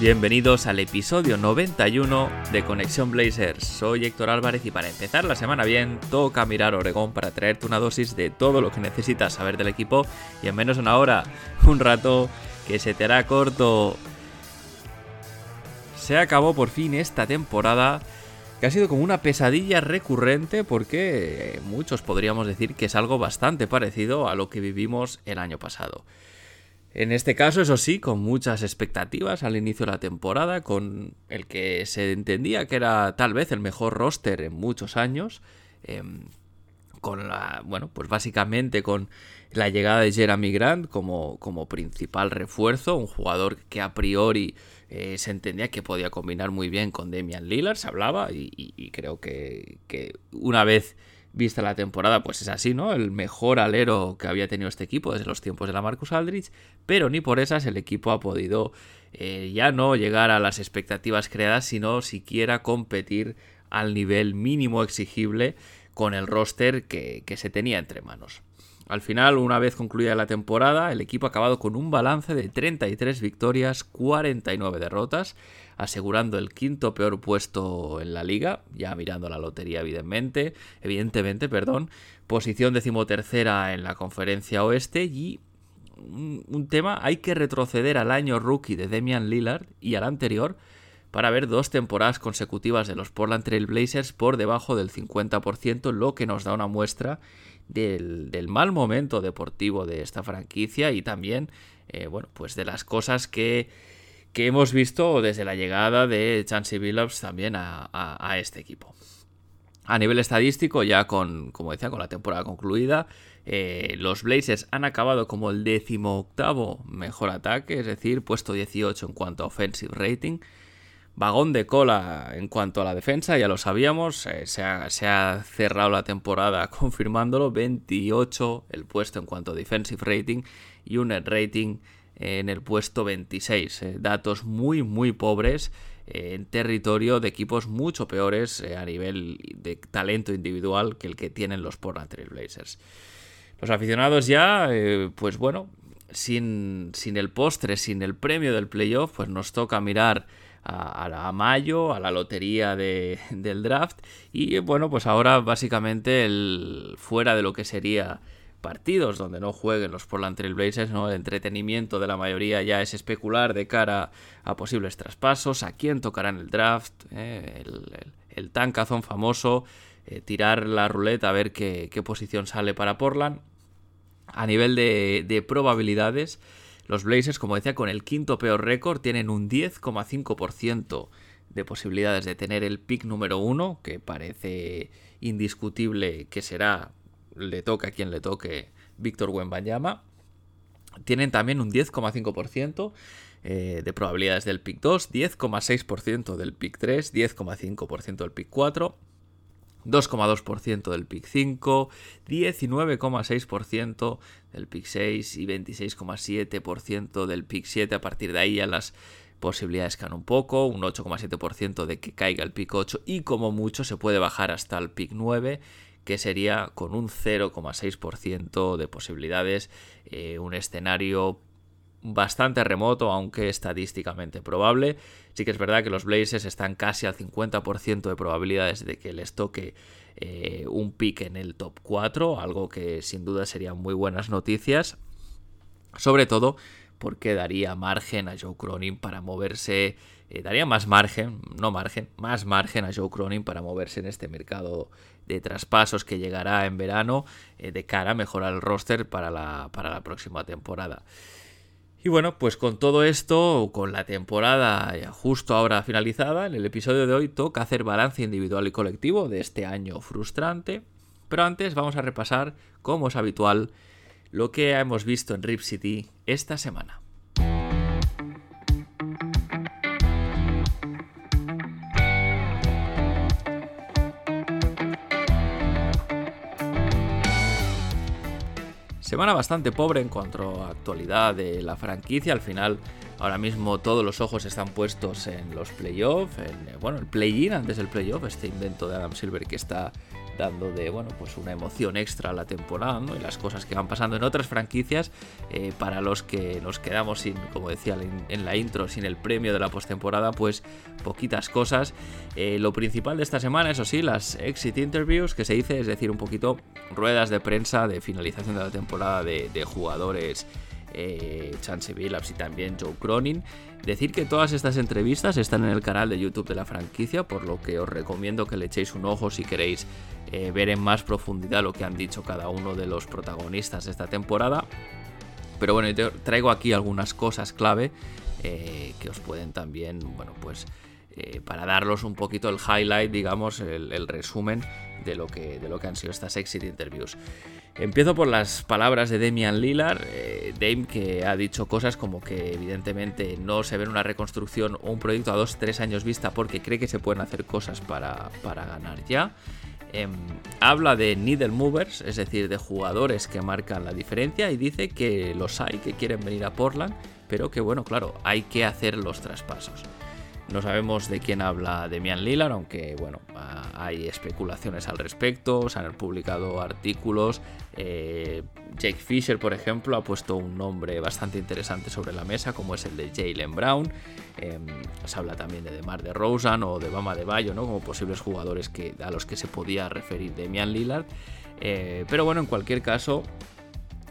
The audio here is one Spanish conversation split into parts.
Bienvenidos al episodio 91 de Conexión Blazers. Soy Héctor Álvarez y para empezar la semana bien, toca mirar Oregón para traerte una dosis de todo lo que necesitas saber del equipo y en menos de una hora, un rato que se te hará corto. Se acabó por fin esta temporada que ha sido como una pesadilla recurrente porque muchos podríamos decir que es algo bastante parecido a lo que vivimos el año pasado. En este caso, eso sí, con muchas expectativas al inicio de la temporada, con el que se entendía que era tal vez el mejor roster en muchos años. em, con la. Bueno, pues básicamente con la llegada de Jeremy Grant como, como principal refuerzo, un jugador que a priori eh, se entendía que podía combinar muy bien con Damian Lillard, se hablaba, y, y- y creo que, que una vez vista la temporada, pues es así, ¿no? El mejor alero que había tenido este equipo desde los tiempos de la Marcus Aldridge, pero ni por esas el equipo ha podido eh, ya no llegar a las expectativas creadas, sino siquiera competir al nivel mínimo exigible con el roster que, que se tenía entre manos. Al final, una vez concluida la temporada, el equipo ha acabado con un balance de 33 victorias, 49 derrotas, asegurando el quinto peor puesto en la liga, ya mirando la lotería evidentemente, evidentemente, perdón, posición decimotercera en la conferencia oeste y un, tema, hay que retroceder al año rookie de Damian Lillard y al anterior para ver dos temporadas consecutivas de los Portland Trail Blazers por debajo del 50%, lo que nos da una muestra del, del mal momento deportivo de esta franquicia y también, eh, bueno, pues de las cosas que, que hemos visto desde la llegada de Chancey Billups también a, este equipo. A nivel estadístico, ya con, como decía, con la temporada concluida, eh, los Blazers han acabado como el decimoctavo mejor ataque, es decir, puesto 18 en cuanto a offensive rating. Vagón de cola en cuanto a la defensa, ya lo sabíamos, eh, se, ha, se ha cerrado la temporada confirmándolo, 28 el puesto en cuanto a defensive rating y un net rating en el puesto 26. eh, datos muy, muy pobres eh, en territorio de equipos mucho peores eh, a nivel de talento individual que el que tienen los Portland Trail Blazers. Los aficionados ya, pues bueno, sin, sin el postre, sin el premio del playoff, pues nos toca mirar a, mayo, a la lotería de- del draft. Y bueno, pues ahora básicamente fuera de lo que sería partidos donde no jueguen los Portland Trail Blazers, ¿no? el entretenimiento de la mayoría ya es especular de cara a posibles traspasos, a quién tocará en el draft, ¿eh? el, el, el famoso, eh, tirar la ruleta a ver qué, posición sale para Portland. A nivel de, de probabilidades, los Blazers, como decía, con el quinto peor récord, tienen un 10,5% de posibilidades de tener el pick número uno, que parece indiscutible que será, le toque a quien le toque, Víctor Wembanyama. Tienen también un 10,5% eh, de probabilidades del pick 2, 10,6% del pick 3, 10,5% del pick 4. 2,2% del pick 5, 19,6% del pick 6 y 26,7% del pick 7. A partir de ahí ya las posibilidades caen un poco, un 8,7% de que caiga el pick 8 y como mucho se puede bajar hasta el pick 9 que sería con un 0,6% de posibilidades eh, un escenario bastante remoto, aunque estadísticamente probable. Sí que es verdad que los Blazers están casi al 50% de probabilidades de que les toque eh, un pick en el top 4, algo que sin duda serían muy buenas noticias. Sobre todo porque daría margen a Joe Cronin para moverse, eh, daría más margen, no margen, más margen a Joe Cronin para moverse en este mercado de traspasos que llegará en verano eh, de cara a mejorar el roster para la, para la próxima temporada. Y bueno, pues con todo esto, con la temporada justo ahora finalizada, en el episodio de hoy toca hacer balance individual y colectivo de este año frustrante. Pero antes vamos a repasar, como es habitual, lo que hemos visto en Rip City esta semana. Semana bastante pobre en cuanto a actualidad de la franquicia. Al final, ahora mismo todos los ojos están puestos en los playoffs, en eh, bueno, el play-in antes del playoff, este invento de Adam Silver que está dando de bueno pues una emoción extra a la temporada y las cosas que van pasando en otras franquicias eh, para los que nos quedamos sin como decía en la intro sin el premio de la postemporada pues poquitas cosas. Eh, lo principal de esta semana eso sí las exit interviews que se dice es decir un poquito ruedas de prensa de finalización de la temporada de jugadores eh, Chance Billups y también Joe Cronin. Decir que todas estas entrevistas están en el canal de YouTube de la franquicia, por lo que os recomiendo que le echéis un ojo si queréis eh, ver en más profundidad lo que han dicho cada uno de los protagonistas de esta temporada. Pero bueno, traigo aquí algunas cosas clave eh, que os pueden también, bueno, pues para darlos un poquito el highlight, digamos, el, resumen de lo, que, de lo que han sido estas exit interviews. Empiezo por las palabras de Damian Lillard, eh, Dame que ha dicho cosas como que evidentemente no se ve una reconstrucción o un proyecto a 2-3 años vista porque cree que se pueden hacer cosas para, ganar ya. Em, habla de needle movers, es decir, de jugadores que marcan la diferencia y dice que los hay que quieren venir a Portland, pero que bueno, claro, hay que hacer los traspasos. No sabemos de quién habla Demian Lillard, aunque bueno, hay especulaciones al respecto, se han publicado artículos. Eh, Jake Fisher, por ejemplo, ha puesto un nombre bastante interesante sobre la mesa, como es el de Jalen Brown. Em, se habla también de DeMar de Rosen o de Bama de Bayo, ¿no? como posibles jugadores que, a los que se podía referir Demian Lillard. Eh, pero bueno, en cualquier caso,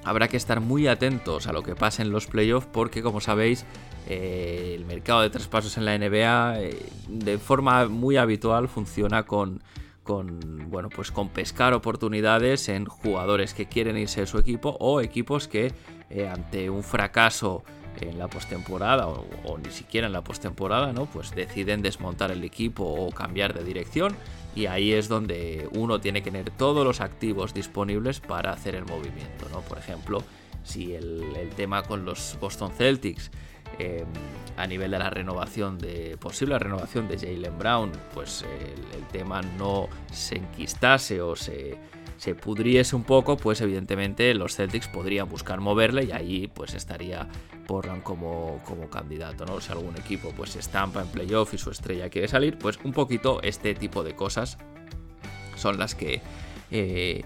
habrá que estar muy atentos a lo que pase en los playoffs porque como sabéis eh, el mercado de traspasos en la NBA eh, de forma muy habitual funciona con, bueno, pues con pescar oportunidades en jugadores que quieren irse de su equipo o equipos que eh, ante un fracaso en la postemporada o, o, ni siquiera en la postemporada, ¿no? Pues deciden desmontar el equipo o cambiar de dirección y ahí es donde uno tiene que tener todos los activos disponibles para hacer el movimiento, ¿no? Por ejemplo, si el, el tema con los Boston Celtics Em, a nivel de la renovación de posible renovación de Jalen Brown, pues el, tema no se enquistase o se, se, pudriese un poco, pues evidentemente los Celtics podrían buscar moverle y ahí pues estaría Portland como, como candidato, ¿no? Si algún equipo pues se estampa en playoff y su estrella quiere salir, pues un poquito este tipo de cosas son las que eh,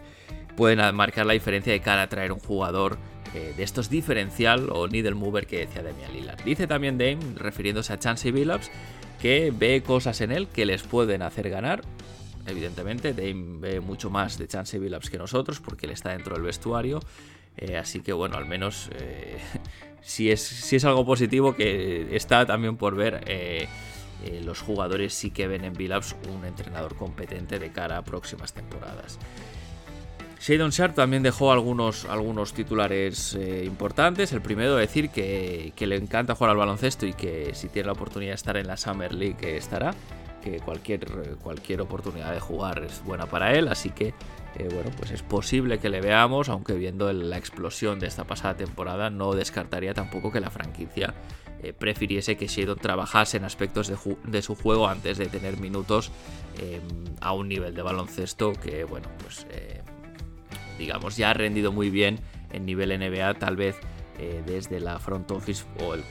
pueden marcar la diferencia de cara a traer un jugador eh, de estos diferencial o needle mover que decía Damian Lillard. Dice también Dame, refiriéndose a Chansey Billups, que ve cosas en él que les pueden hacer ganar. Evidentemente, Dame ve mucho más de Chansey Billups que nosotros porque él está dentro del vestuario. Eh, así que bueno, al menos eh, si, es, algo positivo que está también por ver. los jugadores sí que ven en Billups un entrenador competente de cara a próximas temporadas. Shadon Sharp también dejó algunos, algunos titulares eh, importantes. El primero, decir que, le encanta jugar al baloncesto y que si tiene la oportunidad de estar en la Summer League estará. Que cualquier, cualquier oportunidad de jugar es buena para él. Así que, eh, bueno, pues es posible que le veamos. Aunque viendo la explosión de esta pasada temporada, no descartaría tampoco que la franquicia eh, prefiriese que Shadon trabajase en aspectos de, su juego antes de tener minutos a un nivel de baloncesto que, bueno, pues digamos, ya ha rendido muy bien en nivel NBA, tal vez eh, desde la front office o el,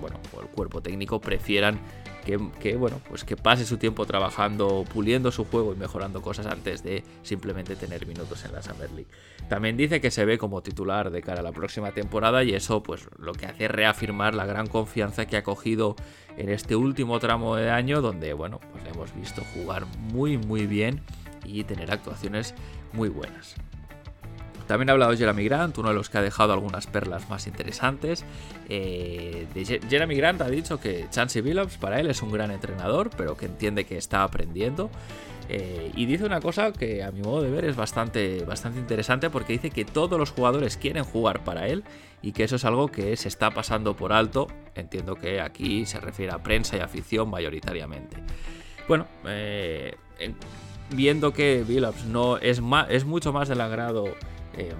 bueno, el cuerpo técnico prefieran que, bueno, pues que pase su tiempo trabajando, puliendo su juego y mejorando cosas antes de simplemente tener minutos en la Summer League. También dice que se ve como titular de cara a la próxima temporada y eso pues lo que hace es reafirmar la gran confianza que ha cogido en este último tramo de año donde bueno, pues le hemos visto jugar muy muy bien y tener actuaciones muy buenas. También ha hablado Jeremy Grant, uno de los que ha dejado algunas perlas más interesantes. Eh, Jeremy Grant ha dicho que Chansey Billups para él es un gran entrenador, pero que entiende que está aprendiendo. Eh, y dice una cosa que a mi modo de ver es bastante, bastante interesante porque dice que todos los jugadores quieren jugar para él y que eso es algo que se está pasando por alto. Entiendo que aquí se refiere a prensa y afición mayoritariamente. Bueno, eh, viendo que Billups no es, es mucho más del agrado Em,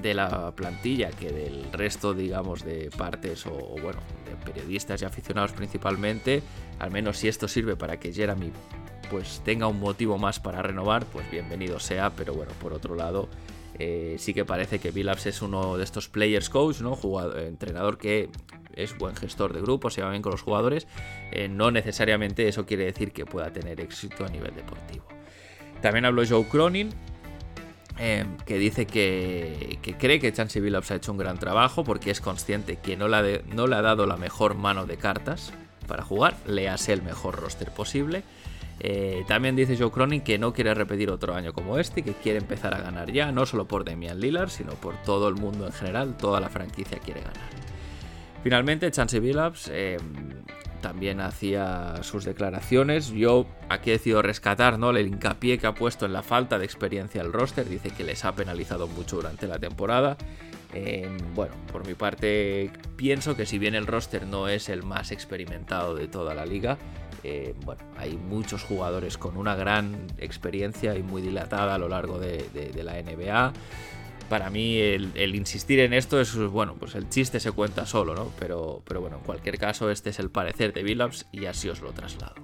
de la plantilla que del resto, digamos, de partes o, bueno, de periodistas y aficionados principalmente. Al menos si esto sirve para que Jeremy pues tenga un motivo más para renovar, pues bienvenido sea. Pero bueno, por otro lado, Eh, sí que parece que Billups es uno de estos players coach, ¿no? Jugador, entrenador que es buen gestor de grupos, se va bien con los jugadores. Eh, no necesariamente eso quiere decir que pueda tener éxito a nivel deportivo. También habló Joe Cronin, eh, que dice que, cree que Chansey Billups ha hecho un gran trabajo porque es consciente que no le, ha dado la mejor mano de cartas para jugar, le hace el mejor roster posible eh, también dice Joe Cronin que no quiere repetir otro año como este, que quiere empezar a ganar ya, no solo por Damian Lillard, sino por todo el mundo en general, toda la franquicia quiere ganar. Finalmente, Chance Billups eh, también hacía sus declaraciones. Yo aquí he decidido rescatar ¿no? el hincapié que ha puesto en la falta de experiencia al roster. Dice que les ha penalizado mucho durante la temporada. Bueno, por mi parte pienso que si bien el roster no es el más experimentado de toda la liga, eh, bueno, hay muchos jugadores con una gran experiencia y muy dilatada a lo largo de, la NBA. Para mí el, insistir en esto es, bueno, pues el chiste se cuenta solo, ¿no? Pero, pero bueno, en cualquier caso este es el parecer de Billups y así os lo traslado.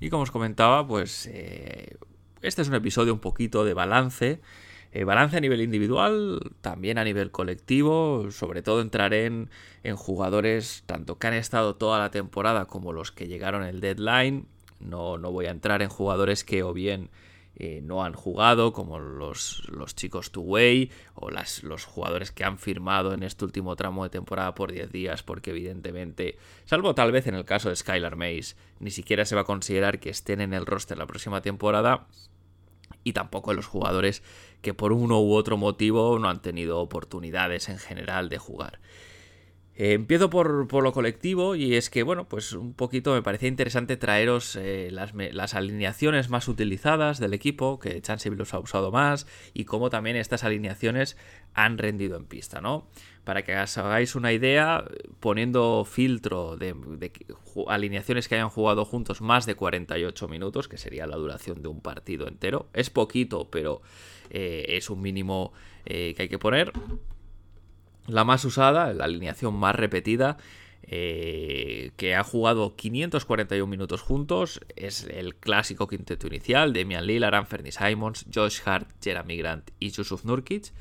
Y como os comentaba, pues eh, este es un episodio un poquito de balance eh, balance a nivel individual, también a nivel colectivo, sobre todo entraré en, jugadores tanto que han estado toda la temporada como los que llegaron el deadline. No, no voy a entrar en jugadores que o bien eh, no han jugado, como los, los chicos two-way o las, los jugadores que han firmado en este último tramo de temporada por 10 días, porque evidentemente, salvo tal vez en el caso de Skylar Mays, ni siquiera se va a considerar que estén en el roster la próxima temporada y tampoco los jugadores que por uno u otro motivo no han tenido oportunidades en general de jugar. Eh, empiezo por, lo colectivo y es que, bueno, pues un poquito me parecía interesante traeros eh, las, alineaciones más utilizadas del equipo, que Chansey los ha usado más, y cómo también estas alineaciones han rendido en pista, ¿no? Para que os hagáis una idea, poniendo filtro de, alineaciones que hayan jugado juntos más de 48 minutos, que sería la duración de un partido entero, es poquito, pero eh, es un mínimo que hay que poner. La más usada, la alineación más repetida, eh, que ha jugado 541 minutos juntos, es el clásico quinteto inicial, Demian Lillard, Anthony Simons, Josh Hart, Jeremy Grant y Yusuf Nurkic.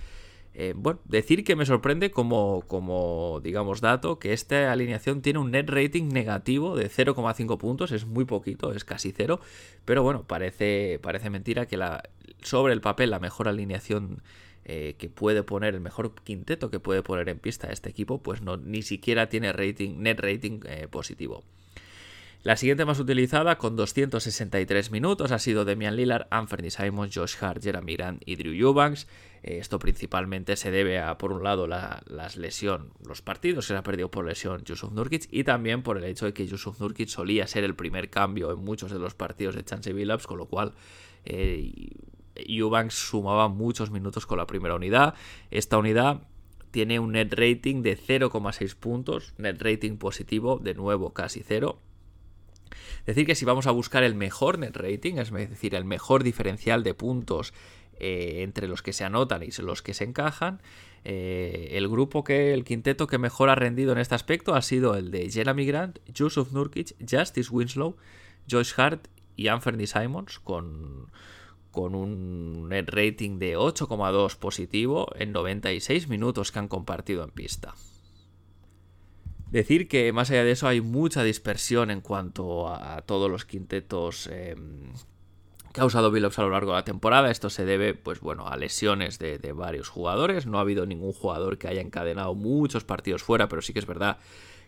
Eh, bueno, decir que me sorprende como, como, digamos, dato que esta alineación tiene un net rating negativo de 0,5 puntos, es muy poquito, es casi cero, pero bueno, parece, parece mentira que la, sobre el papel la mejor alineación eh, que puede poner, el mejor quinteto que puede poner en pista este equipo, pues no, ni siquiera tiene rating, net rating eh, positivo. La siguiente más utilizada, con 263 minutos, ha sido Demian Lillard, Anthony Simons, Josh Hart, Jeremy Grant y Drew Eubanks. Eh, esto principalmente se debe a, por un lado, la, las lesión, los partidos que se ha perdido por lesión Yusuf Nurkic y también por el hecho de que Yusuf Nurkic solía ser el primer cambio en muchos de los partidos de Chance Billups, con lo cual Eubanks sumaba muchos minutos con la primera unidad. Esta unidad tiene un net rating de 0,6 puntos, net rating positivo, de nuevo casi cero. Decir que si vamos a buscar el mejor net rating, es decir, el mejor diferencial de puntos eh, entre los que se anotan y los que se encajan, eh, el grupo que, el quinteto que mejor ha rendido en este aspecto ha sido el de Jeremy Grant, Joseph Nurkic, Justice Winslow, Josh Hart y Anthony Simons, con, con un rating de 8,2 positivo en 96 minutos que han compartido en pista. Decir que más allá de eso hay mucha dispersión en cuanto a todos los quintetos em, que ha usado Billups a lo largo de la temporada. Esto se debe, pues bueno, a lesiones de, varios jugadores. No ha habido ningún jugador que haya encadenado muchos partidos fuera, pero sí que es verdad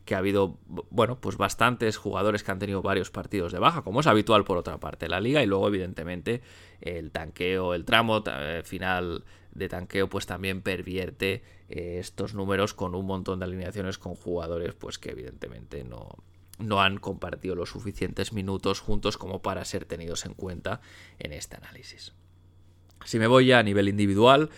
que ha habido, bueno, pues bastantes jugadores que han tenido varios partidos de baja, como es habitual por otra parte en la liga, y luego evidentemente el tanqueo, el tramo eh, final de tanqueo, pues también pervierte eh, estos números con un montón de alineaciones con jugadores, pues que evidentemente no, no han compartido los suficientes minutos juntos como para ser tenidos en cuenta en este análisis. Si me voy ya a nivel individual,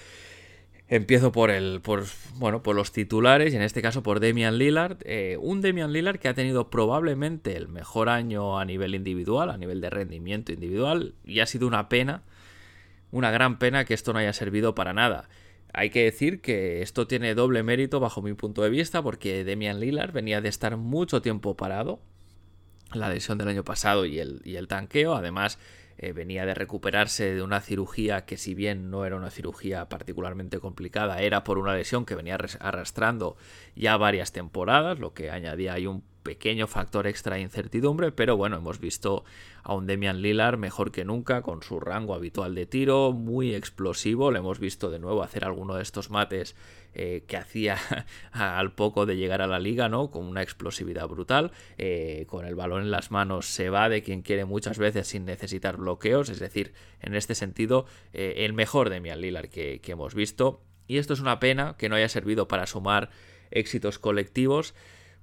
Empiezo por el, por, bueno, por los titulares y en este caso por Damian Lillard. Eh, un Damian Lillard que ha tenido probablemente el mejor año a nivel individual, a nivel de rendimiento individual, y ha sido una pena, una gran pena que esto no haya servido para nada. Hay que decir que esto tiene doble mérito bajo mi punto de vista porque Damian Lillard venía de estar mucho tiempo parado, la lesión del año pasado y el, y el tanqueo. Además, eh, venía de recuperarse de una cirugía que si bien no era una cirugía particularmente complicada, era por una lesión que venía arrastrando ya varias temporadas, lo que añadía ahí un pequeño factor extra de incertidumbre, pero bueno, hemos visto a un Demian Lillard mejor que nunca, con su rango habitual de tiro, muy explosivo, le hemos visto de nuevo hacer alguno de estos mates eh, que hacía al poco de llegar a la liga, ¿no? Con una explosividad brutal, eh, con el balón en las manos se va de quien quiere muchas veces sin necesitar bloqueos, es decir, en este sentido, eh, el mejor Demian Lillard que hemos visto, y esto es una pena que no haya servido para sumar éxitos colectivos,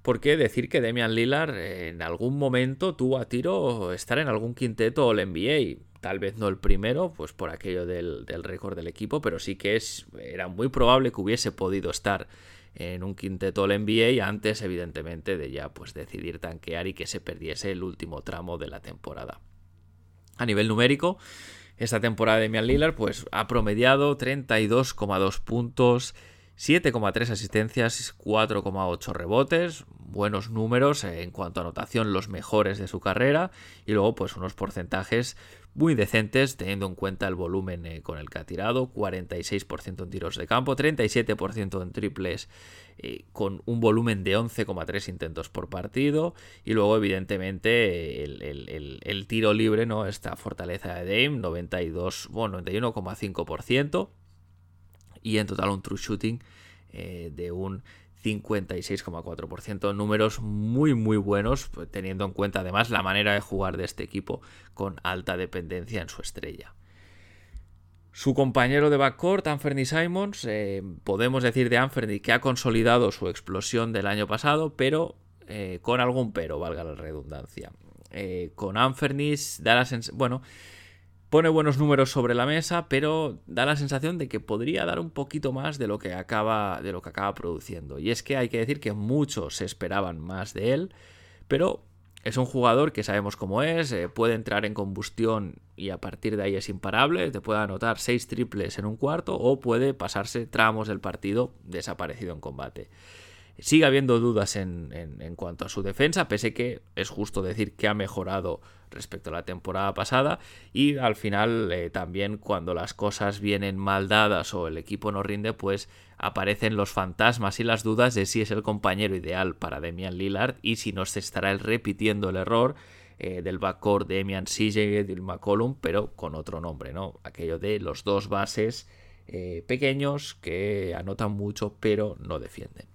porque decir que Demian Lillard en algún momento tuvo a tiro estar en algún quinteto o NBA. Tal vez no el primero, pues por aquello del, récord del equipo, pero sí que es, era muy probable que hubiese podido estar en un quinteto el NBA antes, evidentemente, de ya pues decidir tanquear y que se perdiese el último tramo de la temporada. A nivel numérico, esta temporada de Demian Lillard pues ha promediado 32,2 puntos, 7,3 asistencias, 4,8 rebotes, buenos números en cuanto a anotación, los mejores de su carrera, y luego pues unos porcentajes muy decentes teniendo en cuenta el volumen eh, con el que ha tirado, 46% en tiros de campo, 37% en triples eh, con un volumen de 11,3 intentos por partido y luego evidentemente el, tiro libre, ¿no? esta fortaleza de Dame, 92, bueno, 91,5% y en total un true shooting eh, de un 56,4%. Números muy muy buenos, pues, teniendo en cuenta además la manera de jugar de este equipo con alta dependencia en su estrella. Su compañero de backcourt, Anthony Simons, eh, podemos decir de Anthony que ha consolidado su explosión del año pasado, pero eh, con algún pero, valga la redundancia. con Anthony da bueno, Pone buenos números sobre la mesa, pero da la sensación de que podría dar un poquito más de lo que acaba, de lo que acaba produciendo. Y es que hay que decir que muchos se esperaban más de él, pero es un jugador que sabemos cómo es, eh, puede entrar en combustión y a partir de ahí es imparable, te puede anotar seis triples en un cuarto o puede pasarse tramos del partido desaparecido en combate. Sigue habiendo dudas en, en, cuanto a su defensa, pese que es justo decir que ha mejorado respecto a la temporada pasada y al final eh, también cuando las cosas vienen mal dadas o el equipo no rinde, pues aparecen los fantasmas y las dudas de si es el compañero ideal para Demian Lillard y si no se estará repitiendo el error eh, del backcourt de Demian CJ y McCollum, pero con otro nombre, ¿no? Aquello de los dos bases eh, pequeños que anotan mucho pero no defienden.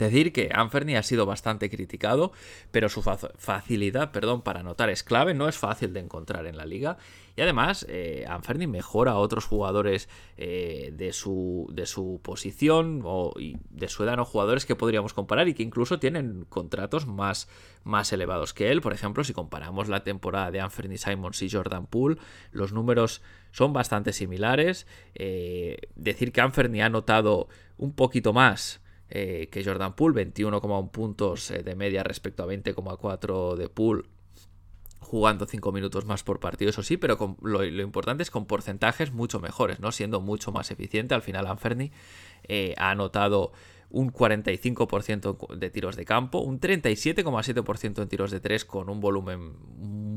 Decir que Anferni ha sido bastante criticado, pero su facilidad perdón, para anotar es clave, no es fácil de encontrar en la liga. Y además, eh, Anferni mejora a otros jugadores eh, de, su, de su posición o de su edad, no jugadores que podríamos comparar y que incluso tienen contratos más, más elevados que él. Por ejemplo, si comparamos la temporada de Anferni Simons y Jordan Poole, los números son bastante similares. Eh, decir que Anferni ha anotado un poquito más eh, que Jordan Poole, 21,1 puntos eh, de media respecto a 20,4 de Poole, jugando 5 minutos más por partido, eso sí, pero lo, importante es con porcentajes mucho mejores, ¿no? Siendo mucho más eficiente. Al final, Anferni eh, ha anotado un 45% de tiros de campo, un 37,7% en tiros de 3 con un volumen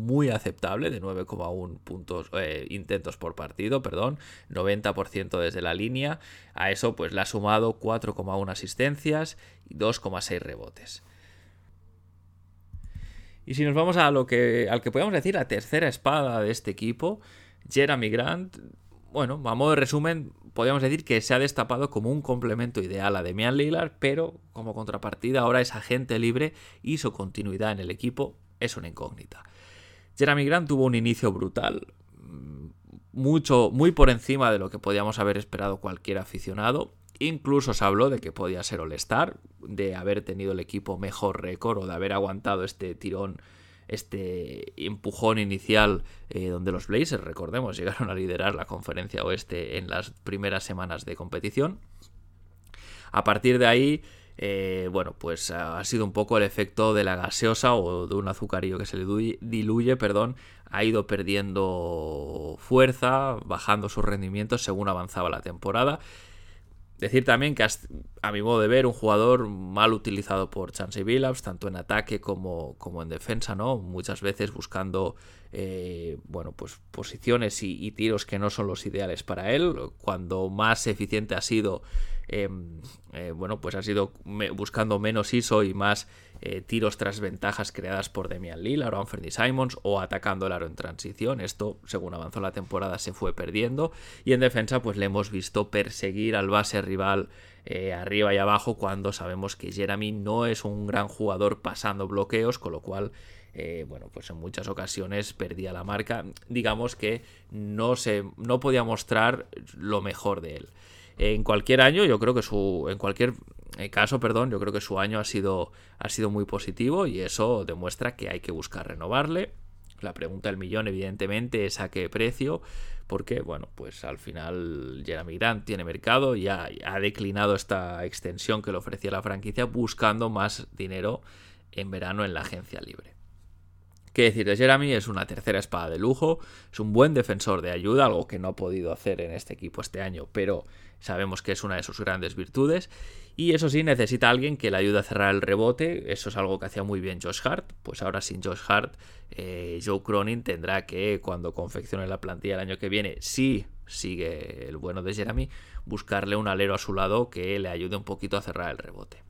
muy aceptable de 9,1 puntos eh, intentos por partido, perdón, 90% desde la línea. A eso pues le ha sumado 4,1 asistencias y 2,6 rebotes. Y si nos vamos a lo que al que podemos decir la tercera espada de este equipo, Jeremy Grant, bueno, a modo de resumen, podríamos decir que se ha destapado como un complemento ideal a Demian Lillard, pero como contrapartida ahora es agente libre y su continuidad en el equipo es una incógnita. Jeremy Grant tuvo un inicio brutal, mm, mucho, muy por encima de lo que podíamos haber esperado cualquier aficionado. Incluso se habló de que podía ser All-Star, de haber tenido el equipo mejor récord o de haber aguantado este tirón, este empujón inicial eh, donde los Blazers, recordemos, llegaron a liderar la conferencia oeste en las primeras semanas de competición. A partir de ahí, eh, bueno, pues ha sido un poco el efecto de la gaseosa o de un azucarillo que se diluye, perdón, ha ido perdiendo fuerza, bajando sus rendimientos según avanzaba la temporada. Decir también que a mi modo de ver un jugador mal utilizado por Chansey Billups, tanto en ataque como, como, en defensa, ¿no? Muchas veces buscando eh, bueno, pues posiciones y, tiros que no son los ideales para él. Cuando más eficiente ha sido, em, eh, bueno, pues ha sido buscando menos ISO y más eh, tiros tras ventajas creadas por Demian Lillard o Anthony Simons o atacando el aro en transición. Esto, según avanzó la temporada, se fue perdiendo. Y en defensa, pues le hemos visto perseguir al base rival eh, arriba y abajo cuando sabemos que Jeremy no es un gran jugador pasando bloqueos, con lo cual eh, bueno, pues en muchas ocasiones perdía la marca. Digamos que no, se, no podía mostrar lo mejor de él. En cualquier año, yo creo que su. En cualquier caso, perdón, yo creo que su año ha sido, ha sido muy positivo y eso demuestra que hay que buscar renovarle. La pregunta del millón, evidentemente, es a qué precio, porque, bueno, pues al final Jeremy Grant tiene mercado y ha, ha declinado esta extensión que le ofrecía la franquicia buscando más dinero en verano en la agencia libre. ¿Qué decir de Jeremy? Es una tercera espada de lujo, es un buen defensor de ayuda, algo que no ha podido hacer en este equipo este año, pero sabemos que es una de sus grandes virtudes. Y eso sí, necesita alguien que le ayude a cerrar el rebote. Eso es algo que hacía muy bien Josh Hart. Pues ahora sin Josh Hart, eh, Joe Cronin tendrá que, cuando confeccione la plantilla el año que viene, si sigue el bueno de Jeremy, buscarle un alero a su lado que le ayude un poquito a cerrar el rebote.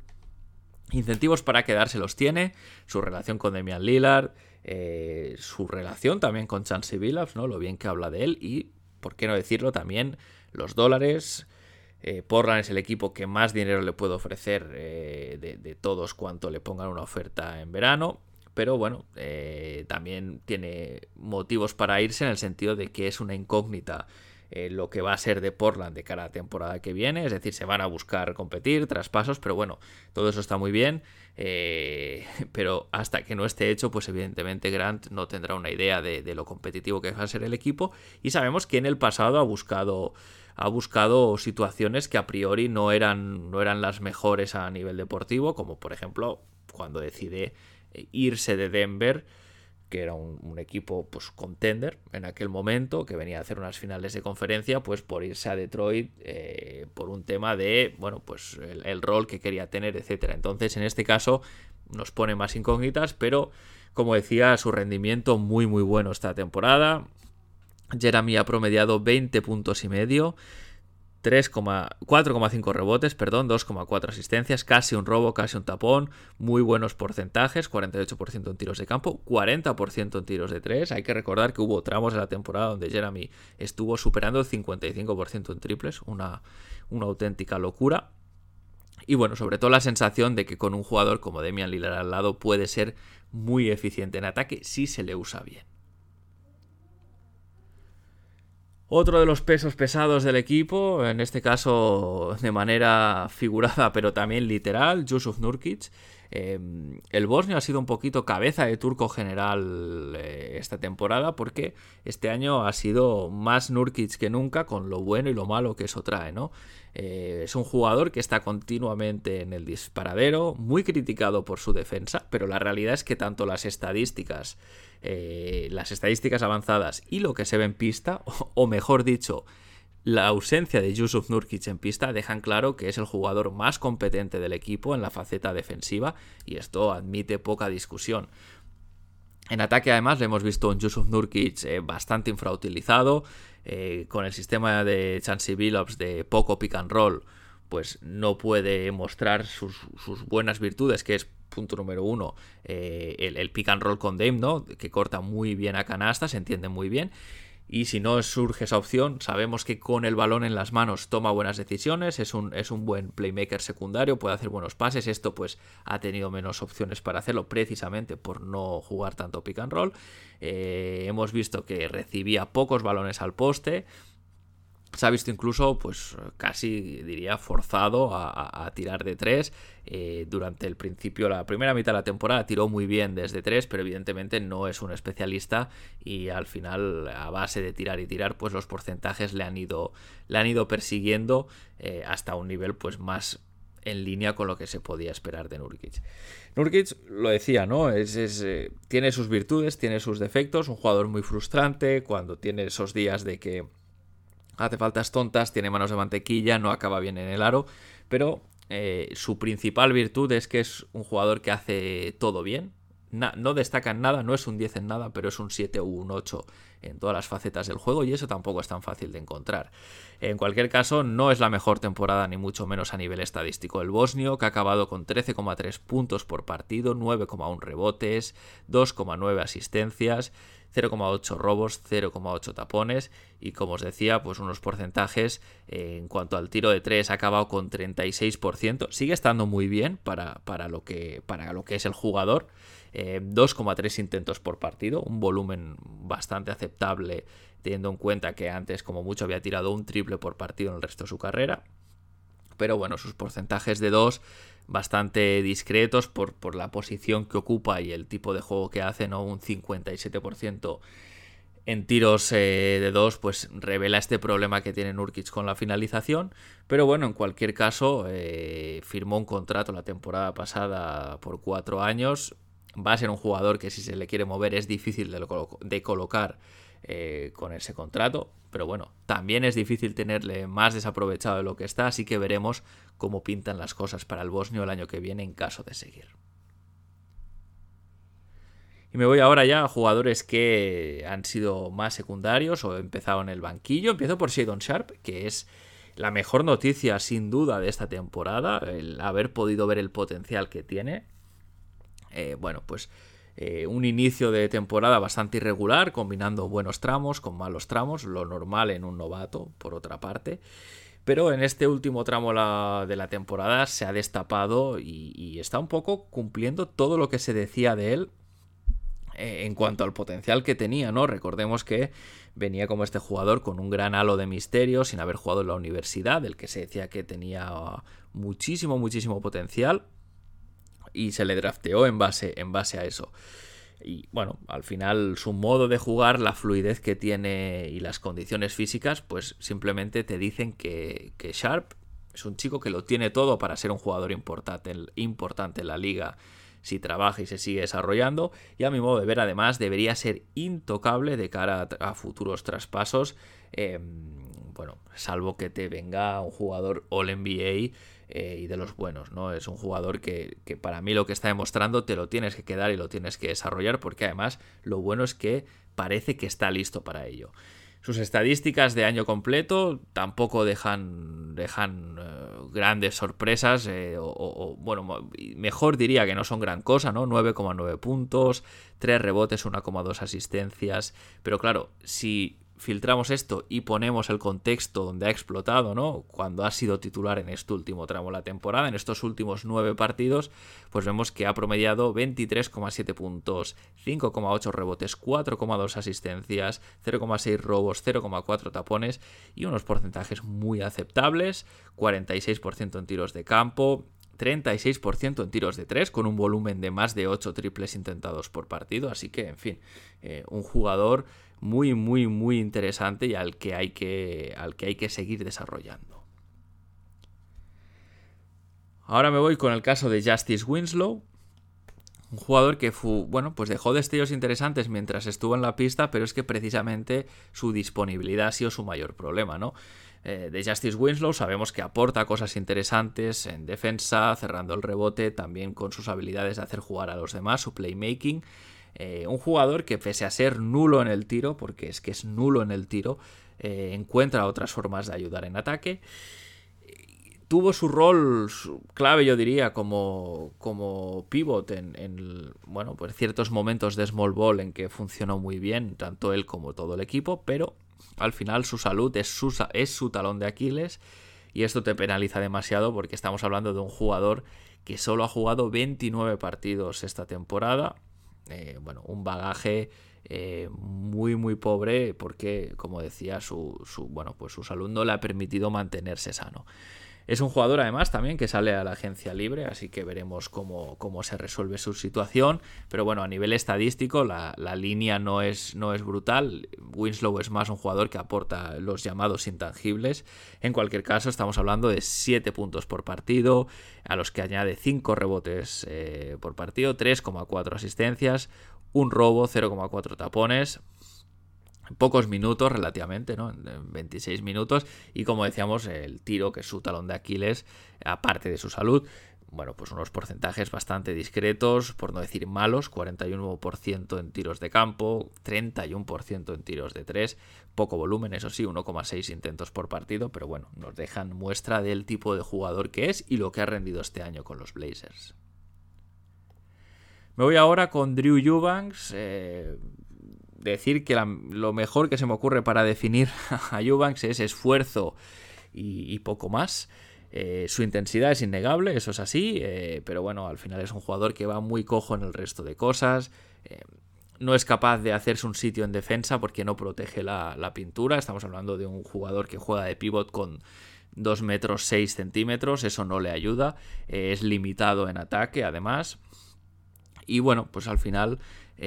Incentivos para quedarse los tiene, su relación con Demian Lillard, eh, su relación también con Chansey Billups, ¿no? Lo bien que habla de él y, por qué no decirlo, también los dólares. Eh, Portland es el equipo que más dinero le puede ofrecer eh, de, todos cuanto le pongan una oferta en verano. Pero bueno, también tiene motivos para irse en el sentido de que es una incógnita lo que va a ser de Portland de cara a la temporada que viene. Es decir, se van a buscar competir, traspasos, pero bueno, todo eso está muy bien. Eh, pero hasta que no esté hecho, pues evidentemente Grant no tendrá una idea de, lo competitivo que va a ser el equipo. Y sabemos que en el pasado ha buscado ha buscado situaciones que a priori no eran, no eran las mejores a nivel deportivo, como por ejemplo cuando decide irse de Denver que era un, equipo pues contender en aquel momento, que venía a hacer unas finales de conferencia, pues por irse a Detroit eh, por un tema de, bueno, pues el, rol que quería tener, etcétera. Entonces, en este caso, nos pone más incógnitas, pero como decía, su rendimiento muy muy bueno esta temporada. Jeremy ha promediado 20 puntos y medio, 4,5 rebotes, perdón, 2,4 asistencias, casi un robo, casi un tapón, muy buenos porcentajes, 48% en tiros de campo, 40% en tiros de 3. Hay que recordar que hubo tramos de la temporada donde Jeremy estuvo superando el 55% en triples, una, una auténtica locura. Y bueno, sobre todo la sensación de que con un jugador como Demian Lillard al lado puede ser muy eficiente en ataque si se le usa bien. Otro de los pesos pesados del equipo, en este caso de manera figurada pero también literal, Yusuf Nurkic. Em, el bosnio ha sido un poquito cabeza de turco general eh, esta temporada porque este año ha sido más Nurkic que nunca con lo bueno y lo malo que eso trae. Eh, es un jugador que está continuamente en el disparadero, muy criticado por su defensa, pero la realidad es que tanto las estadísticas eh, las estadísticas avanzadas y lo que se ve en pista, o, mejor dicho, la ausencia de Yusuf Nurkic en pista dejan claro que es el jugador más competente del equipo en la faceta defensiva y esto admite poca discusión. En ataque además le hemos visto un Yusuf Nurkic eh, bastante infrautilizado, eh, con el sistema de Chansey Billups de poco pick and roll, pues no puede mostrar sus, buenas virtudes, que es punto número uno, eh, el, pick and roll con Dame, ¿no? Que corta muy bien a canasta, se entiende muy bien. Y si no surge esa opción, sabemos que con el balón en las manos toma buenas decisiones, es un, es un buen playmaker secundario, puede hacer buenos pases. Esto pues ha tenido menos opciones para hacerlo precisamente por no jugar tanto pick and roll. Eh, hemos visto que recibía pocos balones al poste se ha visto incluso, pues casi diría, forzado a, tirar de tres. Eh, durante el principio, la primera mitad de la temporada, tiró muy bien desde tres, pero evidentemente no es un especialista y al final, a base de tirar y tirar, pues los porcentajes le han ido, le han ido persiguiendo eh, hasta un nivel pues más en línea con lo que se podía esperar de Nurkic. Nurkic lo decía, ¿no? Es, eh, tiene sus virtudes, tiene sus defectos, un jugador muy frustrante cuando tiene esos días de que hace faltas tontas, tiene manos de mantequilla, no acaba bien en el aro, pero eh, su principal virtud es que es un jugador que hace todo bien. no destaca en nada, no es un 10 en nada, pero es un 7 o un 8 en todas las facetas del juego y eso tampoco es tan fácil de encontrar. En cualquier caso, no es la mejor temporada ni mucho menos a nivel estadístico el bosnio, que ha acabado con 13,3 puntos por partido, 9,1 rebotes, 2,9 asistencias 0,8 robos, 0,8 tapones y como os decía, pues unos porcentajes eh, en cuanto al tiro de 3 ha acabado con 36%, sigue estando muy bien para, para, lo, que, para lo que es el jugador, 2,3 eh, intentos por partido, un volumen bastante aceptable teniendo en cuenta que antes como mucho había tirado un triple por partido en el resto de su carrera. Pero bueno, sus porcentajes de 2 bastante discretos por, por, la posición que ocupa y el tipo de juego que hace, ¿no? Un 57% en tiros eh, de 2, pues revela este problema que tiene Nurkic con la finalización. Pero bueno, en cualquier caso, eh, firmó un contrato la temporada pasada por 4 años. Va a ser un jugador que si se le quiere mover es difícil de, de colocar eh, con ese contrato. Pero bueno, también es difícil tenerle más desaprovechado de lo que está, así que veremos cómo pintan las cosas para el bosnio el año que viene en caso de seguir. Y me voy ahora ya a jugadores que han sido más secundarios o empezado en el banquillo. Empiezo por Shadon Sharp, que es la mejor noticia sin duda de esta temporada, el haber podido ver el potencial que tiene. Eh, bueno, pues eh, un inicio de temporada bastante irregular, combinando buenos tramos con malos tramos, lo normal en un novato, por otra parte. Pero en este último tramo de la temporada se ha destapado y, está un poco cumpliendo todo lo que se decía de él eh, en cuanto al potencial que tenía, ¿no? Recordemos que venía como este jugador con un gran halo de misterio, sin haber jugado en la universidad, del que se decía que tenía muchísimo, muchísimo potencial y se le drafteó en base, en base a eso. Y bueno, al final su modo de jugar, la fluidez que tiene y las condiciones físicas, pues simplemente te dicen que, que Sharp es un chico que lo tiene todo para ser un jugador importante, importante en la liga si trabaja y se sigue desarrollando. Y a mi modo de ver, además, debería ser intocable de cara a, futuros traspasos. Em, bueno, salvo que te venga un jugador All NBA eh, y de los buenos, ¿no? Es un jugador que, para mí lo que está demostrando te lo tienes que quedar y lo tienes que desarrollar porque además lo bueno es que parece que está listo para ello. Sus estadísticas de año completo tampoco dejan, dejan eh, grandes sorpresas, eh, o, bueno, mejor diría que no son gran cosa, ¿no? 9,9 puntos, 3 rebotes, 1,2 asistencias, pero claro, si filtramos esto y ponemos el contexto donde ha explotado, ¿no? Cuando ha sido titular en este último tramo de la temporada, en estos últimos nueve partidos, pues vemos que ha promediado 23,7 puntos, 5,8 rebotes, 4,2 asistencias, 0,6 robos, 0,4 tapones y unos porcentajes muy aceptables, 46% en tiros de campo, 36% en tiros de 3, con un volumen de más de 8 triples intentados por partido. Así que, en fin, eh, un jugador muy, muy, muy interesante y al que hay que, al que, hay que seguir desarrollando. Ahora me voy con el caso de Justice Winslow, un jugador que fue, bueno, pues dejó destellos interesantes mientras estuvo en la pista, pero es que precisamente su disponibilidad ha sido su mayor problema, ¿no? Eh, de Justice Winslow sabemos que aporta cosas interesantes en defensa, cerrando el rebote, también con sus habilidades de hacer jugar a los demás, su playmaking, eh, un jugador que pese a ser nulo en el tiro, porque es que es nulo en el tiro, eh, encuentra otras formas de ayudar en ataque. Tuvo su rol clave, yo diría, como, como pivot en, bueno, pues ciertos momentos de small ball en que funcionó muy bien, tanto él como todo el equipo, pero al final su salud es su, es su talón de Aquiles y esto te penaliza demasiado porque estamos hablando de un jugador que solo ha jugado 29 partidos esta temporada, eh, bueno, un bagaje eh, muy muy pobre porque, como decía, su, su, bueno, pues su salud no le ha permitido mantenerse sano. Es un jugador además también que sale a la agencia libre, así que veremos cómo, cómo se resuelve su situación. Pero bueno, a nivel estadístico la, línea no es, no es brutal. Winslow es más un jugador que aporta los llamados intangibles. En cualquier caso, estamos hablando de 7 puntos por partido, a los que añade 5 rebotes eh, por partido, 3,4 asistencias, un robo, 0,4 tapones. Pocos minutos relativamente, ¿no? 26 minutos. Y como decíamos, el tiro, que es su talón de Aquiles, aparte de su salud, bueno, pues unos porcentajes bastante discretos, por no decir malos, 41% en tiros de campo, 31% en tiros de 3, poco volumen, eso sí, 1,6 intentos por partido, pero bueno, nos dejan muestra del tipo de jugador que es y lo que ha rendido este año con los Blazers. Me voy ahora con Drew Eubanks. Eh, decir que lo mejor que se me ocurre para definir a Eubanks es esfuerzo y poco más. Eh, su intensidad es innegable, eso es así, eh, pero bueno, al final es un jugador que va muy cojo en el resto de cosas. Eh, no es capaz de hacerse un sitio en defensa porque no protege la, pintura. Estamos hablando de un jugador que juega de pivot con 2 metros 6 centímetros, eso no le ayuda. es limitado en ataque, además. Y bueno, pues al final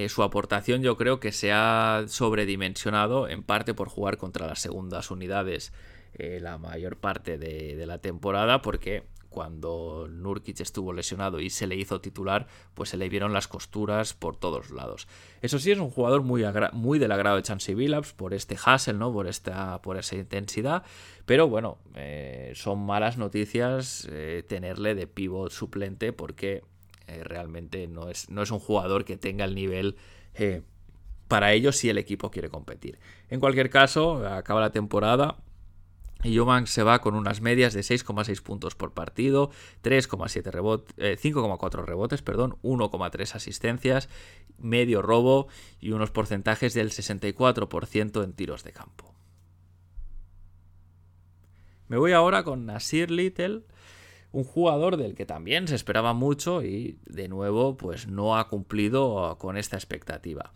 su aportación yo creo que se ha sobredimensionado en parte por jugar contra las segundas unidades eh, la mayor parte de, la temporada porque cuando Nurkic estuvo lesionado y se le hizo titular, pues se le vieron las costuras por todos lados. Eso sí, es un jugador muy, muy del agrado de Chansey Billups por este hustle, ¿no? Por, esta, por esa intensidad. Pero bueno, eh, son malas noticias eh, tenerle de pivot suplente porque realmente no es, no es un jugador que tenga el nivel para ello si el equipo quiere competir. En cualquier caso, acaba la temporada y Eubanks se va con unas medias de 6,6 puntos por partido, 3,7 rebotes, 5,4 rebotes, perdón, 1,3 asistencias, medio robo y unos porcentajes del 64% en tiros de campo. Me voy ahora con Nasir Little, un jugador del que también se esperaba mucho y de nuevo pues no ha cumplido con esta expectativa.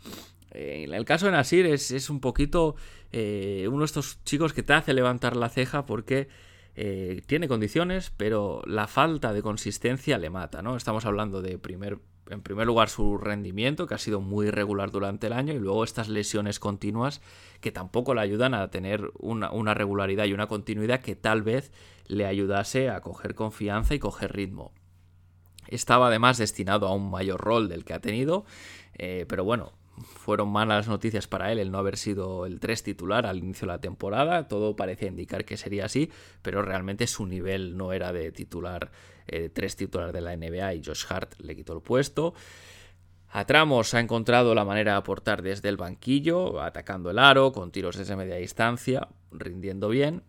Eh, en el caso de Nasir es, un poquito eh, uno de estos chicos que te hace levantar la ceja porque eh, tiene condiciones, pero la falta de consistencia le mata, ¿no? Estamos hablando de primer, en primer lugar su rendimiento, que ha sido muy irregular durante el año, y luego estas lesiones continuas que tampoco le ayudan a tener una, regularidad y una continuidad que tal vez le ayudase a coger confianza y coger ritmo. Estaba además destinado a un mayor rol del que ha tenido, pero bueno, fueron malas noticias para él el no haber sido el 3 titular al inicio de la temporada. Todo parecía indicar que sería así, pero realmente su nivel no era de titular, 3 eh, titular de la NBA y Josh Hart le quitó el puesto. A tramos ha encontrado la manera de aportar desde el banquillo, atacando el aro, con tiros desde media distancia, rindiendo bien.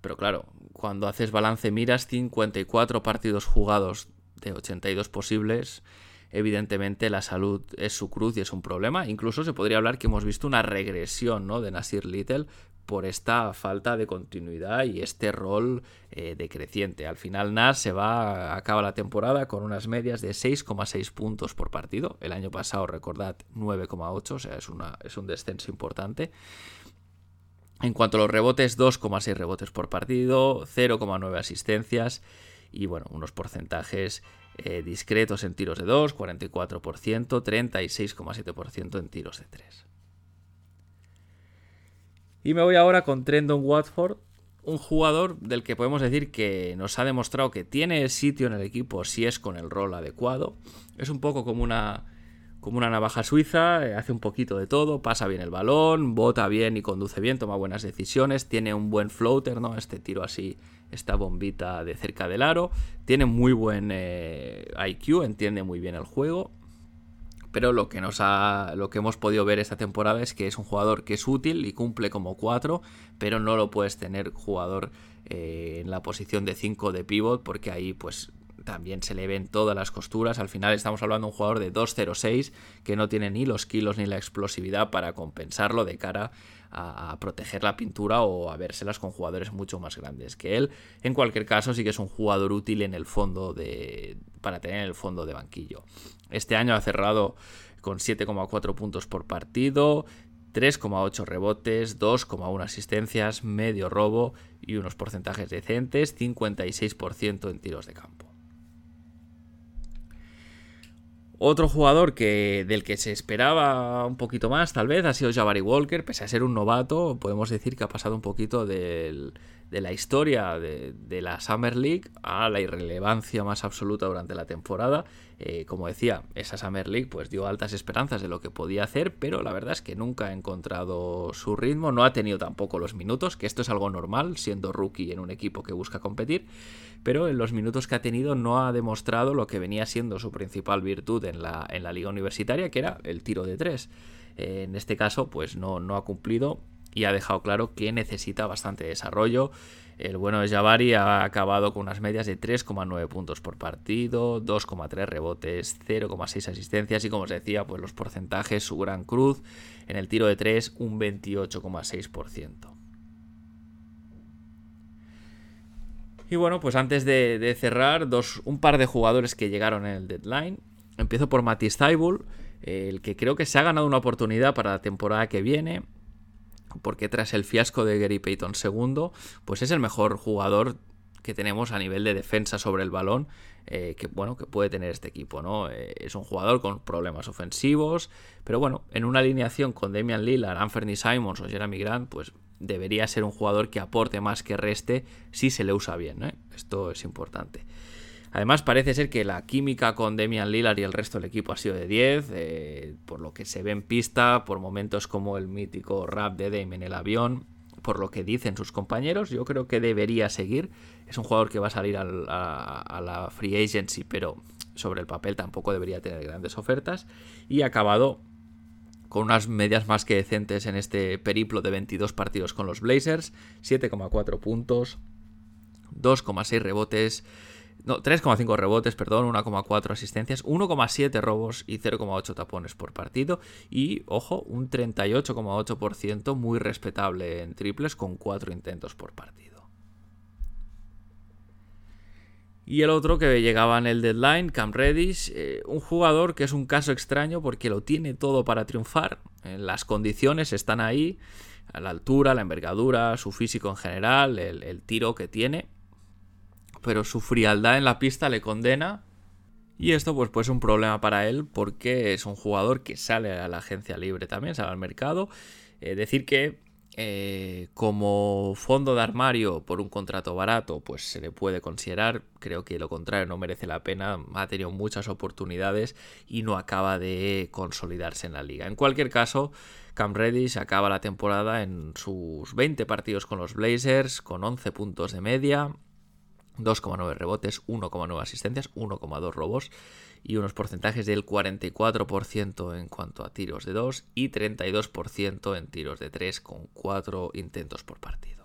Pero claro, cuando haces balance miras 54 partidos jugados de 82 posibles, evidentemente la salud es su cruz y es un problema. Incluso se podría hablar que hemos visto una regresión ¿no? de Nasir Little por esta falta de continuidad y este rol eh, decreciente. Al final Nas se va, acaba la temporada con unas medias de 6,6 puntos por partido. El año pasado, recordad, 9,8, o sea, es, una, es un descenso importante. En cuanto a los rebotes, 2,6 rebotes por partido, 0,9 asistencias y bueno, unos porcentajes eh, discretos en tiros de 2, 44%, 36,7% en tiros de 3. Y me voy ahora con Trendon Watford, un jugador del que podemos decir que nos ha demostrado que tiene sitio en el equipo si es con el rol adecuado. Es un poco como una, como una navaja suiza, eh, hace un poquito de todo, pasa bien el balón, bota bien y conduce bien, toma buenas decisiones, tiene un buen floater, ¿no? Este tiro así esta bombita de cerca del aro. Tiene muy buen eh, IQ, entiende muy bien el juego. Pero lo que, nos ha, lo que hemos podido ver esta temporada es que es un jugador que es útil y cumple como 4, pero no lo puedes tener jugador eh, en la posición de 5 de pivot, porque ahí pues también se le ven todas las costuras. Al final estamos hablando de un jugador de 2.06 que no tiene ni los kilos ni la explosividad para compensarlo de cara a, proteger la pintura o a vérselas con jugadores mucho más grandes que él. En cualquier caso, sí que es un jugador útil en el fondo de. para tener en el fondo de banquillo. Este año ha cerrado con 7,4 puntos por partido, 3,8 rebotes, 2,1 asistencias, medio robo y unos porcentajes decentes, 56% en tiros de campo. Otro jugador que, del que se esperaba un poquito más, tal vez, ha sido Jabari Walker. Pese a ser un novato, podemos decir que ha pasado un poquito del, de la historia de, la Summer League a la irrelevancia más absoluta durante la temporada. Eh, como decía, esa Summer League pues dio altas esperanzas de lo que podía hacer, pero la verdad es que nunca ha encontrado su ritmo, no ha tenido tampoco los minutos, que esto es algo normal siendo rookie en un equipo que busca competir, pero en los minutos que ha tenido no ha demostrado lo que venía siendo su principal virtud en la, en la liga universitaria, que era el tiro de tres. Eh, en este caso, pues no, no ha cumplido y ha dejado claro que necesita bastante desarrollo. El bueno de Jabari ha acabado con unas medias de 3,9 puntos por partido, 2,3 rebotes, 0,6 asistencias y como os decía, pues los porcentajes, su gran cruz en el tiro de 3, un 28,6%. Y bueno, pues antes de, cerrar, dos, un par de jugadores que llegaron en el deadline. Empiezo por Matisse Taibul, el que creo que se ha ganado una oportunidad para la temporada que viene porque tras el fiasco de Gary Payton II, pues es el mejor jugador que tenemos a nivel de defensa sobre el balón eh, que bueno que puede tener este equipo no eh, es un jugador con problemas ofensivos pero bueno en una alineación con Damian Lillard, Anthony Simons o Jeremy Grant pues debería ser un jugador que aporte más que reste si se le usa bien ¿eh? esto es importante Además, parece ser que la química con Demian Lillard y el resto del equipo ha sido de 10, eh, por lo que se ve en pista, por momentos como el mítico rap de Dame en el avión, por lo que dicen sus compañeros, yo creo que debería seguir. Es un jugador que va a salir a, la free agency, pero sobre el papel tampoco debería tener grandes ofertas. Y ha acabado con unas medias más que decentes en este periplo de 22 partidos con los Blazers, 7,4 puntos, 2,6 rebotes. No, 3,5 rebotes, perdón, 1,4 asistencias, 1,7 robos y 0,8 tapones por partido. Y, ojo, un 38,8% muy respetable en triples con 4 intentos por partido. Y el otro que llegaba en el deadline, Cam Reddish, eh, un jugador que es un caso extraño porque lo tiene todo para triunfar. las condiciones están ahí, a la altura, la envergadura, su físico en general, el tiro que tiene pero su frialdad en la pista le condena. Y esto pues pues un problema para él porque es un jugador que sale a la agencia libre también, sale al mercado. Es eh, decir que eh, como fondo de armario por un contrato barato pues se le puede considerar, creo que lo contrario no merece la pena, ha tenido muchas oportunidades y no acaba de consolidarse en la liga. En cualquier caso, Cam Reddish acaba la temporada en sus 20 partidos con los Blazers con 11 puntos de media, 2,9 rebotes, 1,9 asistencias, 1,2 robos y unos porcentajes del 44% en cuanto a tiros de 2 y 32% en tiros de 3 con 4 intentos por partido.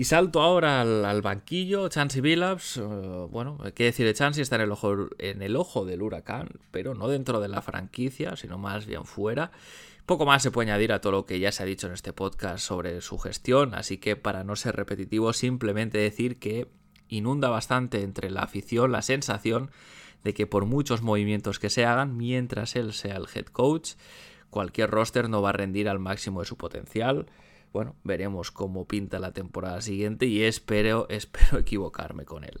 Y salto ahora al, banquillo, Chansey Billups, eh, bueno, qué decir de Chansey, está en el, ojo, en el ojo del huracán, pero no dentro de la franquicia, sino más bien fuera. Poco más se puede añadir a todo lo que ya se ha dicho en este podcast sobre su gestión, así que para no ser repetitivo, simplemente decir que inunda bastante entre la afición la sensación de que por muchos movimientos que se hagan, mientras él sea el head coach, cualquier roster no va a rendir al máximo de su potencial. Bueno, veremos cómo pinta la temporada siguiente y espero, espero equivocarme con él.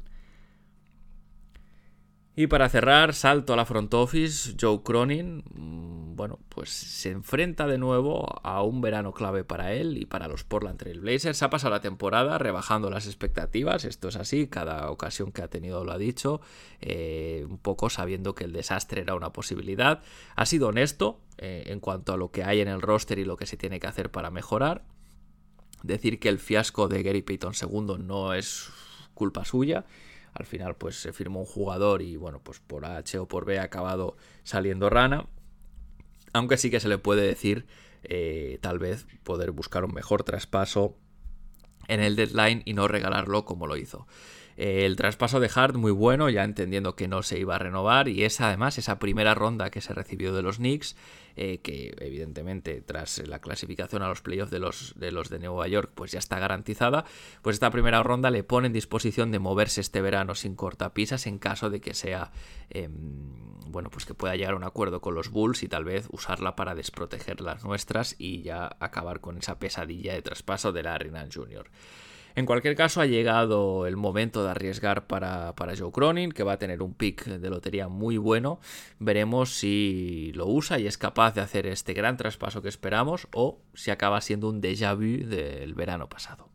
Y para cerrar, salto a la front office, Joe Cronin, mm, bueno, pues se enfrenta de nuevo a un verano clave para él y para los Portland Trail Blazers. Ha pasado la temporada rebajando las expectativas, esto es así, cada ocasión que ha tenido lo ha dicho, eh, un poco sabiendo que el desastre era una posibilidad. Ha sido honesto eh, en cuanto a lo que hay en el roster y lo que se tiene que hacer para mejorar. Decir que el fiasco de Gary Payton II no es culpa suya al final pues se firmó un jugador y bueno, pues por H o por B ha acabado saliendo rana. Aunque sí que se le puede decir eh, tal vez poder buscar un mejor traspaso en el deadline y no regalarlo como lo hizo. El traspaso de Hart muy bueno, ya entendiendo que no se iba a renovar y es además esa primera ronda que se recibió de los Knicks, eh, que evidentemente tras la clasificación a los playoffs de los, de los de Nueva York pues ya está garantizada, pues esta primera ronda le pone en disposición de moverse este verano sin cortapisas en caso de que sea, em, bueno, pues que pueda llegar a un acuerdo con los Bulls y tal vez usarla para desproteger las nuestras y ya acabar con esa pesadilla de traspaso de la Nance Jr. En cualquier caso, ha llegado el momento de arriesgar para, para Joe Cronin, que va a tener un pick de lotería muy bueno. Veremos si lo usa y es capaz de hacer este gran traspaso que esperamos o si acaba siendo un déjà vu del verano pasado.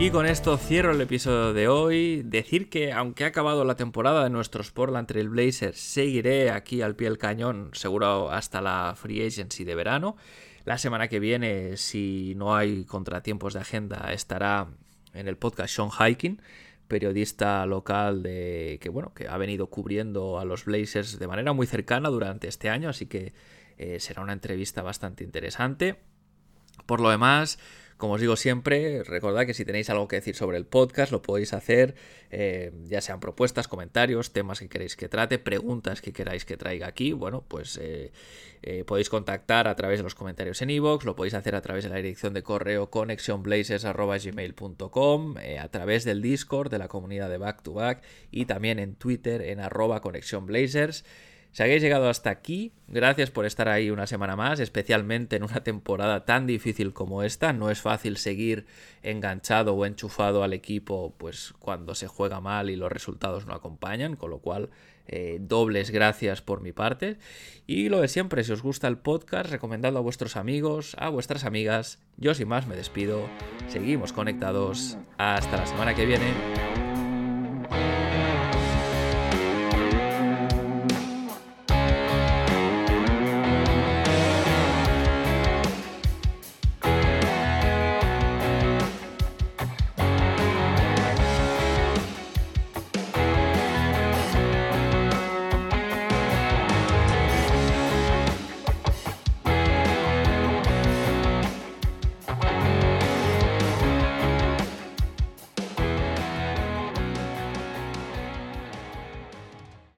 Y con esto cierro el episodio de hoy. Decir que aunque ha acabado la temporada de nuestros Portland Trail Blazers, seguiré aquí al pie del cañón, seguro hasta la Free Agency de verano. La semana que viene, si no hay contratiempos de agenda, estará en el podcast Sean Hiking, periodista local de que bueno, que ha venido cubriendo a los Blazers de manera muy cercana durante este año, así que eh, será una entrevista bastante interesante. Por lo demás, como os digo siempre, recordad que si tenéis algo que decir sobre el podcast, lo podéis hacer, eh, ya sean propuestas, comentarios, temas que queréis que trate, preguntas que queráis que traiga aquí. Bueno, pues eh, eh, podéis contactar a través de los comentarios en iVoox, lo podéis hacer a través de la dirección de correo connectionblazers.gmail.com, a través del Discord de la comunidad de Back to Back y también en Twitter en arroba. Si habéis llegado hasta aquí, gracias por estar ahí una semana más, especialmente en una temporada tan difícil como esta. No es fácil seguir enganchado o enchufado al equipo pues cuando se juega mal y los resultados no acompañan, con lo cual eh, dobles gracias por mi parte. Y lo de siempre, si os gusta el podcast, recomendadlo a vuestros amigos, a vuestras amigas. Yo sin más me despido. Seguimos conectados. Hasta la semana que viene.